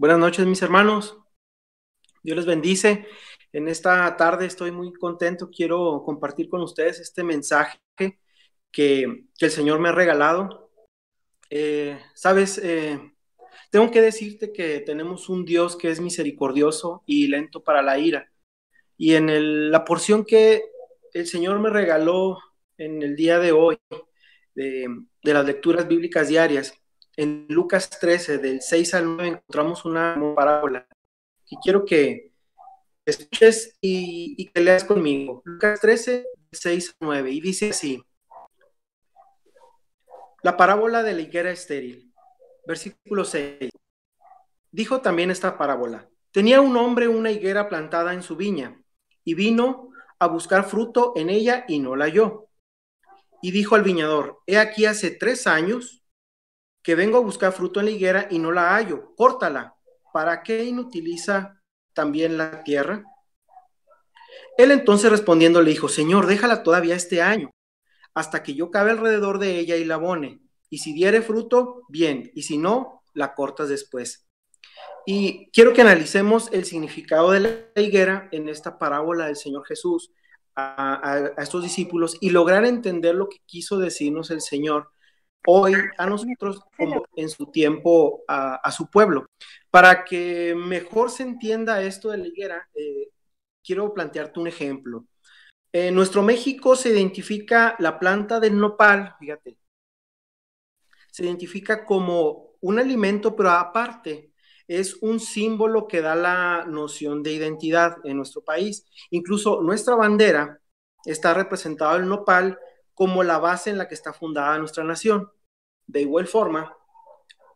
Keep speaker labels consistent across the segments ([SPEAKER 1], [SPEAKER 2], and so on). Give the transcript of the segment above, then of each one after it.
[SPEAKER 1] Buenas noches, mis hermanos. Dios les bendice. En esta tarde estoy muy contento. Quiero compartir con ustedes este mensaje que, el Señor me ha regalado. Eh, Sabes, eh, tengo que decirte que tenemos un Dios que es misericordioso y lento para la ira. Y en la porción que el Señor me regaló en el día de hoy, de, de las lecturas bíblicas diarias, en Lucas 13, del 6 al 9, encontramos una parábola que quiero que escuches y, que leas conmigo. Lucas 13, del 6 al 9, y dice así. La parábola de la higuera estéril, versículo 6. Dijo también esta parábola. Tenía un hombre una higuera plantada en su viña, y vino a buscar fruto en ella y no la halló. Y dijo al viñador, he aquí hace tres años que vengo a buscar fruto en la higuera y no la hallo, córtala. ¿Para qué inutiliza también la tierra? Él entonces respondiendo le dijo, Señor, déjala todavía este año, hasta que yo cabe alrededor de ella y la abone. Y si diere fruto, bien, y si no, la cortas después. Y quiero que analicemos el significado de la higuera en esta parábola del Señor Jesús a, a estos discípulos y lograr entender lo que quiso decirnos el Señor hoy a nosotros como en su tiempo a, su pueblo. Para que mejor se entienda esto de la higuera, eh, quiero plantearte un ejemplo. En nuestro México se identifica la planta del nopal, fíjate, se identifica como un alimento, pero aparte es un símbolo que da la noción de identidad en nuestro país. Incluso nuestra bandera está representada el nopal como la base en la que está fundada nuestra nación. De igual forma,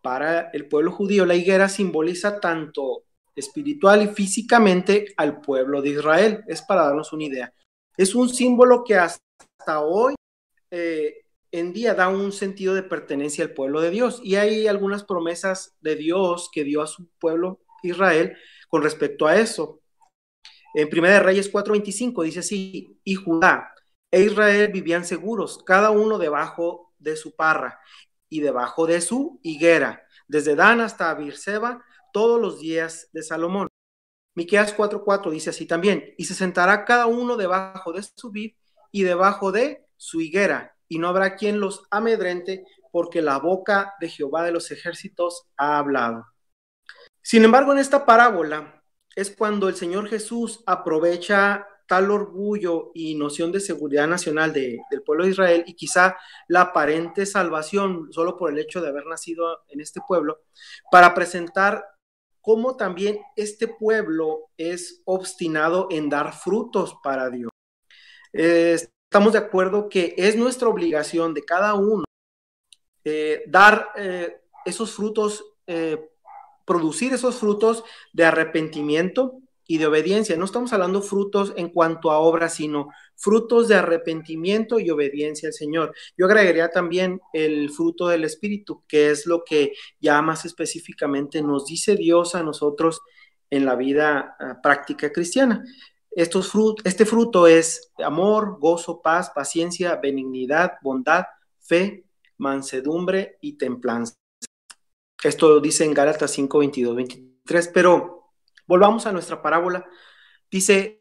[SPEAKER 1] para el pueblo judío, la higuera simboliza tanto espiritual y físicamente al pueblo de Israel. Es para darnos una idea. Es un símbolo que hasta hoy eh, en día da un sentido de pertenencia al pueblo de Dios. Y hay algunas promesas de Dios que dio a su pueblo Israel con respecto a eso. En 1 Reyes 4:25 dice así, y Judá e Israel vivían seguros, cada uno debajo de su parra, y debajo de su higuera, desde Dan hasta Birseba, todos los días de Salomón. Miqueas 4:4 dice así también, y se sentará cada uno debajo de su vid y debajo de su higuera, y no habrá quien los amedrente, porque la boca de Jehová de los ejércitos ha hablado. Sin embargo, en esta parábola es cuando el Señor Jesús aprovecha tal orgullo y noción de seguridad nacional del pueblo de Israel y quizá la aparente salvación solo por el hecho de haber nacido en este pueblo, para presentar cómo también este pueblo es obstinado en dar frutos para Dios. Eh, estamos de acuerdo que es nuestra obligación de cada uno eh, dar eh, esos frutos, producir esos frutos de arrepentimiento, y de obediencia. No estamos hablando frutos en cuanto a obras, sino frutos de arrepentimiento y obediencia al Señor. Yo agregaría también el fruto del Espíritu, que es lo que ya más específicamente nos dice Dios a nosotros en la vida ah, práctica cristiana. Estos este fruto es amor, gozo, paz, paciencia, benignidad, bondad, fe, mansedumbre y templanza. Esto dice en Gálatas 5, 22, 23, pero Volvamos a nuestra parábola. Dice,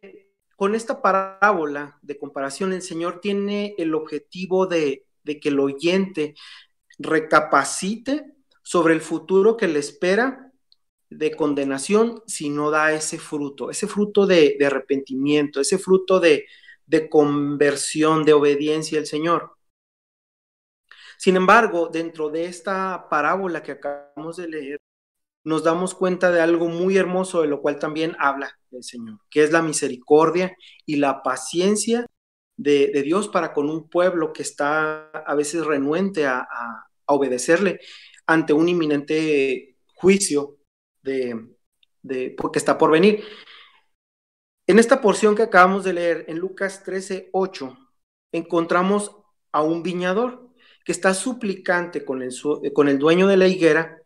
[SPEAKER 1] con esta parábola de comparación, el Señor tiene el objetivo de, que el oyente recapacite sobre el futuro que le espera de condenación si no da ese fruto, ese fruto de, arrepentimiento, ese fruto de, de conversión, de obediencia al Señor. Sin embargo, dentro de esta parábola que acabamos de leer, nos damos cuenta de algo muy hermoso, de lo cual también habla el Señor, que es la misericordia y la paciencia de, Dios para con un pueblo que está a veces renuente a, obedecerle ante un inminente juicio de, de, está por venir. En esta porción que acabamos de leer, en Lucas 13, 8, encontramos a un viñador que está suplicante con el, con el dueño de la higuera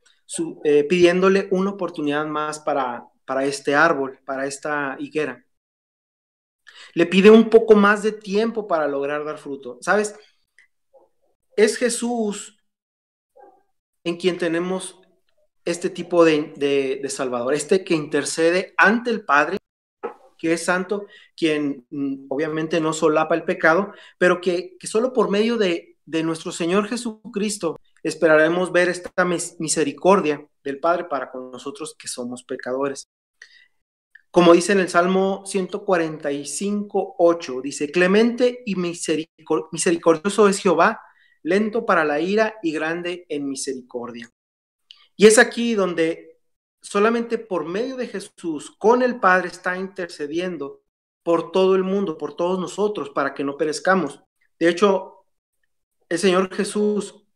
[SPEAKER 1] eh, pidiéndole una oportunidad más para, para este árbol, para esta higuera. Le pide un poco más de tiempo para lograr dar fruto. ¿Sabes? Es Jesús en quien tenemos este tipo de, Salvador, este que intercede ante el Padre, que es santo, quien mm, obviamente no solapa el pecado, pero que, que solo por medio de, de nuestro Señor Jesucristo esperaremos ver esta misericordia del Padre para con nosotros que somos pecadores. Como dice en el Salmo 145, 8, dice, clemente y misericordioso es Jehová, lento para la ira y grande en misericordia. Y es aquí donde solamente por medio de Jesús, con el Padre, está intercediendo por todo el mundo, por todos nosotros, para que no perezcamos. De hecho, el Señor Jesús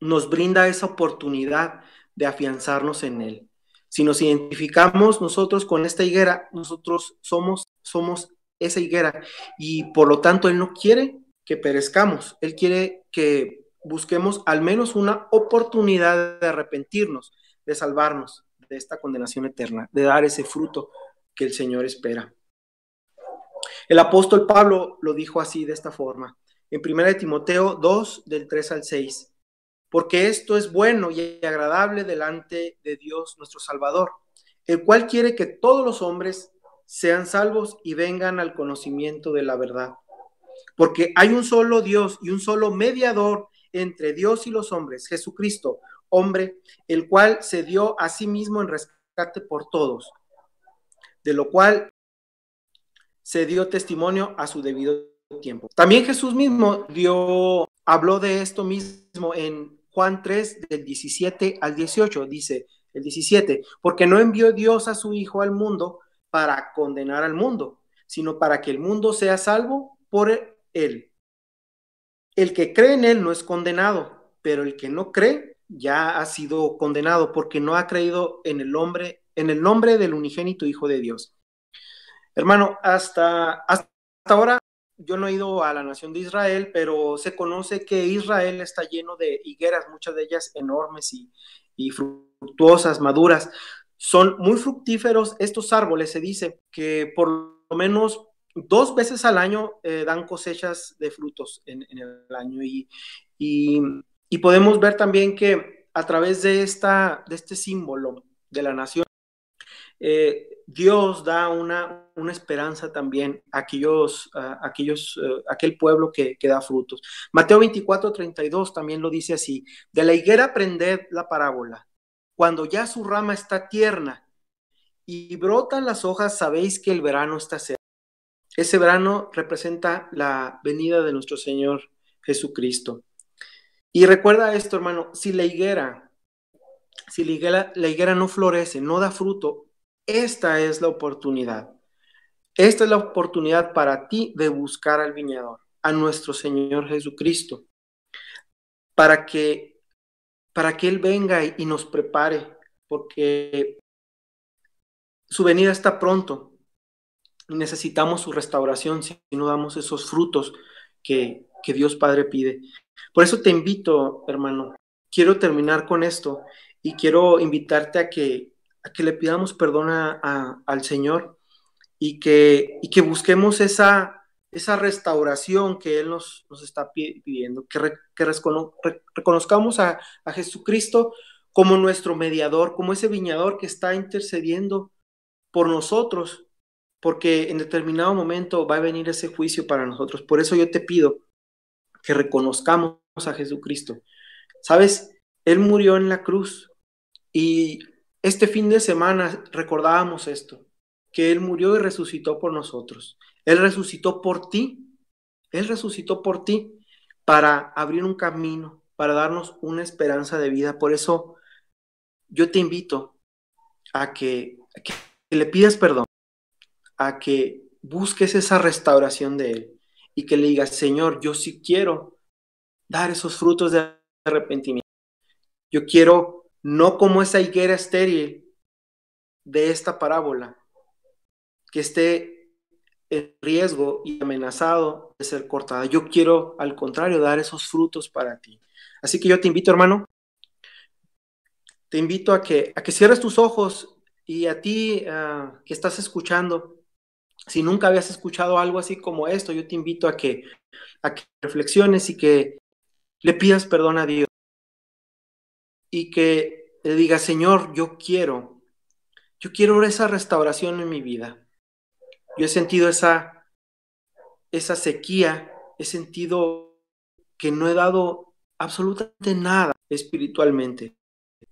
[SPEAKER 1] nos brinda esa oportunidad de afianzarnos en Él. Si nos identificamos nosotros con esta higuera, nosotros somos, somos esa higuera y por lo tanto Él no quiere que perezcamos, Él quiere que busquemos al menos una oportunidad de arrepentirnos, de salvarnos de esta condenación eterna, de dar ese fruto que el Señor espera. El apóstol Pablo lo dijo así, de esta forma, en 1 Timoteo 2, del 3 al 6 porque esto es bueno y agradable delante de Dios nuestro Salvador, el cual quiere que todos los hombres sean salvos y vengan al conocimiento de la verdad. Porque hay un solo Dios y un solo mediador entre Dios y los hombres, Jesucristo, hombre, el cual se dio a sí mismo en rescate por todos, de lo cual se dio testimonio a su debido tiempo. También Jesús mismo dio, habló de esto mismo en Juan 3 del 17 al 18 dice el 17, porque no envió Dios a su Hijo al mundo para condenar al mundo, sino para que el mundo sea salvo por él. El que cree en él no es condenado, pero el que no cree ya ha sido condenado porque no ha creído en el hombre, en el nombre del unigénito Hijo de Dios. Hermano, hasta, hasta ahora yo no he ido a la nación de Israel, pero se conoce que Israel está lleno de higueras, muchas de ellas enormes y, fructuosas, maduras. Son muy fructíferos estos árboles, se dice que por lo menos dos veces al año eh, dan cosechas de frutos en, el año y, y, podemos ver también que a través de, esta, de este símbolo de la nación, eh, Dios da una, una esperanza también a aquellos, aquellos, eh, aquel pueblo que, que, da frutos. Mateo 24, 32 también lo dice así, de la higuera aprended la parábola, cuando ya su rama está tierna y brotan las hojas, sabéis que el verano está cerca. Ese verano representa la venida de nuestro Señor Jesucristo. Y recuerda esto, hermano, si la higuera, si la higuera, la higuera no florece, no da fruto, esta es la oportunidad. Esta es la oportunidad para ti de buscar al viñador, a nuestro Señor Jesucristo, para que, para que Él venga y, nos prepare, porque su venida está pronto y necesitamos su restauración si no damos esos frutos que, que Dios Padre pide. Por eso te invito, hermano, quiero terminar con esto y quiero invitarte a que a que le pidamos perdón al Señor y que, y que busquemos esa, esa restauración que Él nos, nos está pidiendo, que, que reconozcamos a, a, Jesucristo como nuestro mediador, como ese viñador que está intercediendo por nosotros, porque en determinado momento va a venir ese juicio para nosotros. Por eso yo te pido que reconozcamos a Jesucristo. Sabes, Él murió en la cruz y este fin de semana recordábamos esto, que Él murió y resucitó por nosotros. Él resucitó por ti, Él resucitó por ti para abrir un camino, para darnos una esperanza de vida. Por eso yo te invito a que, que le pidas perdón, a que busques esa restauración de Él y que le digas, Señor, yo sí quiero dar esos frutos de arrepentimiento. Yo quiero no como esa higuera estéril de esta parábola, que esté en riesgo y amenazado de ser cortada. Yo quiero, al contrario, dar esos frutos para ti. Así que yo te invito, hermano, te invito a que, a que cierres tus ojos y a ti ah, que estás escuchando, si nunca habías escuchado algo así como esto, yo te invito a que, a que reflexiones y que le pidas perdón a Dios y que le diga, Señor, yo quiero, yo quiero esa restauración en mi vida. Yo he sentido esa, esa sequía, he sentido que no he dado absolutamente nada espiritualmente.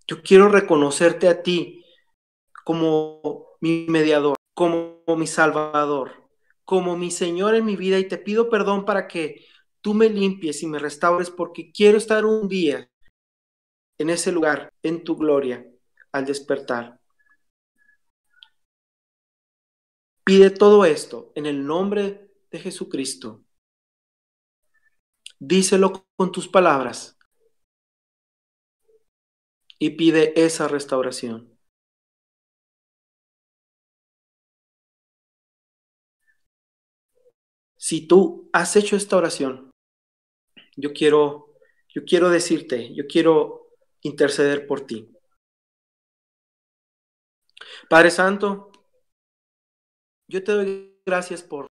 [SPEAKER 1] Yo quiero reconocerte a ti como mi mediador, como mi salvador, como mi Señor en mi vida y te pido perdón para que tú me limpies y me restaures porque quiero estar un día en ese lugar, en tu gloria, al despertar. Pide todo esto en el nombre de Jesucristo. Díselo con tus palabras y pide esa restauración. Si tú has hecho esta oración, yo quiero yo quiero decirte, yo quiero interceder por ti. Padre Santo, yo te doy gracias por,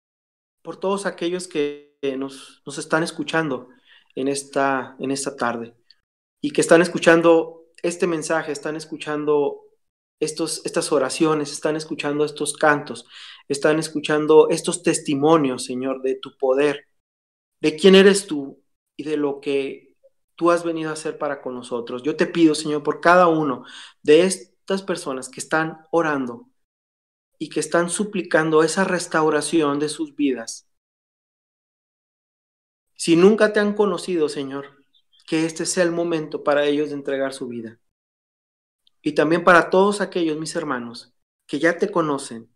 [SPEAKER 1] por todos aquellos que nos, nos están escuchando en esta, en esta tarde y que están escuchando este mensaje, están escuchando estos, estas oraciones, están escuchando estos cantos, están escuchando estos testimonios, Señor, de tu poder, de quién eres tú y de lo que tú has venido a hacer para con nosotros. Yo te pido, Señor, por cada uno de estas personas que están orando y que están suplicando esa restauración de sus vidas. Si nunca te han conocido, Señor, que este sea el momento para ellos de entregar su vida. Y también para todos aquellos, mis hermanos, que ya te conocen,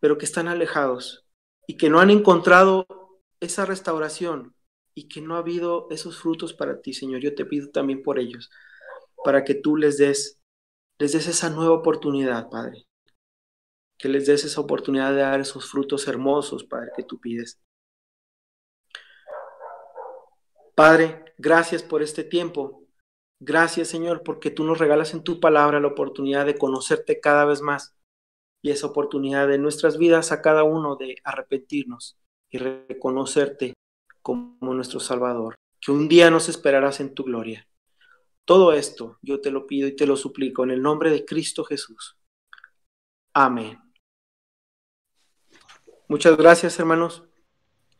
[SPEAKER 1] pero que están alejados y que no han encontrado esa restauración y que no ha habido esos frutos para ti, Señor. Yo te pido también por ellos, para que tú les des, les des esa nueva oportunidad, Padre. Que les des esa oportunidad de dar esos frutos hermosos, Padre, que tú pides. Padre, gracias por este tiempo. Gracias, Señor, porque tú nos regalas en tu palabra la oportunidad de conocerte cada vez más y esa oportunidad de nuestras vidas a cada uno de arrepentirnos y reconocerte como nuestro Salvador, que un día nos esperarás en tu gloria. Todo esto yo te lo pido y te lo suplico en el nombre de Cristo Jesús. Amén. Muchas gracias, hermanos.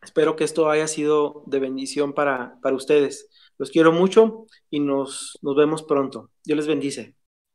[SPEAKER 1] Espero que esto haya sido de bendición para, para ustedes. Los quiero mucho y nos, nos vemos pronto. Dios les bendice.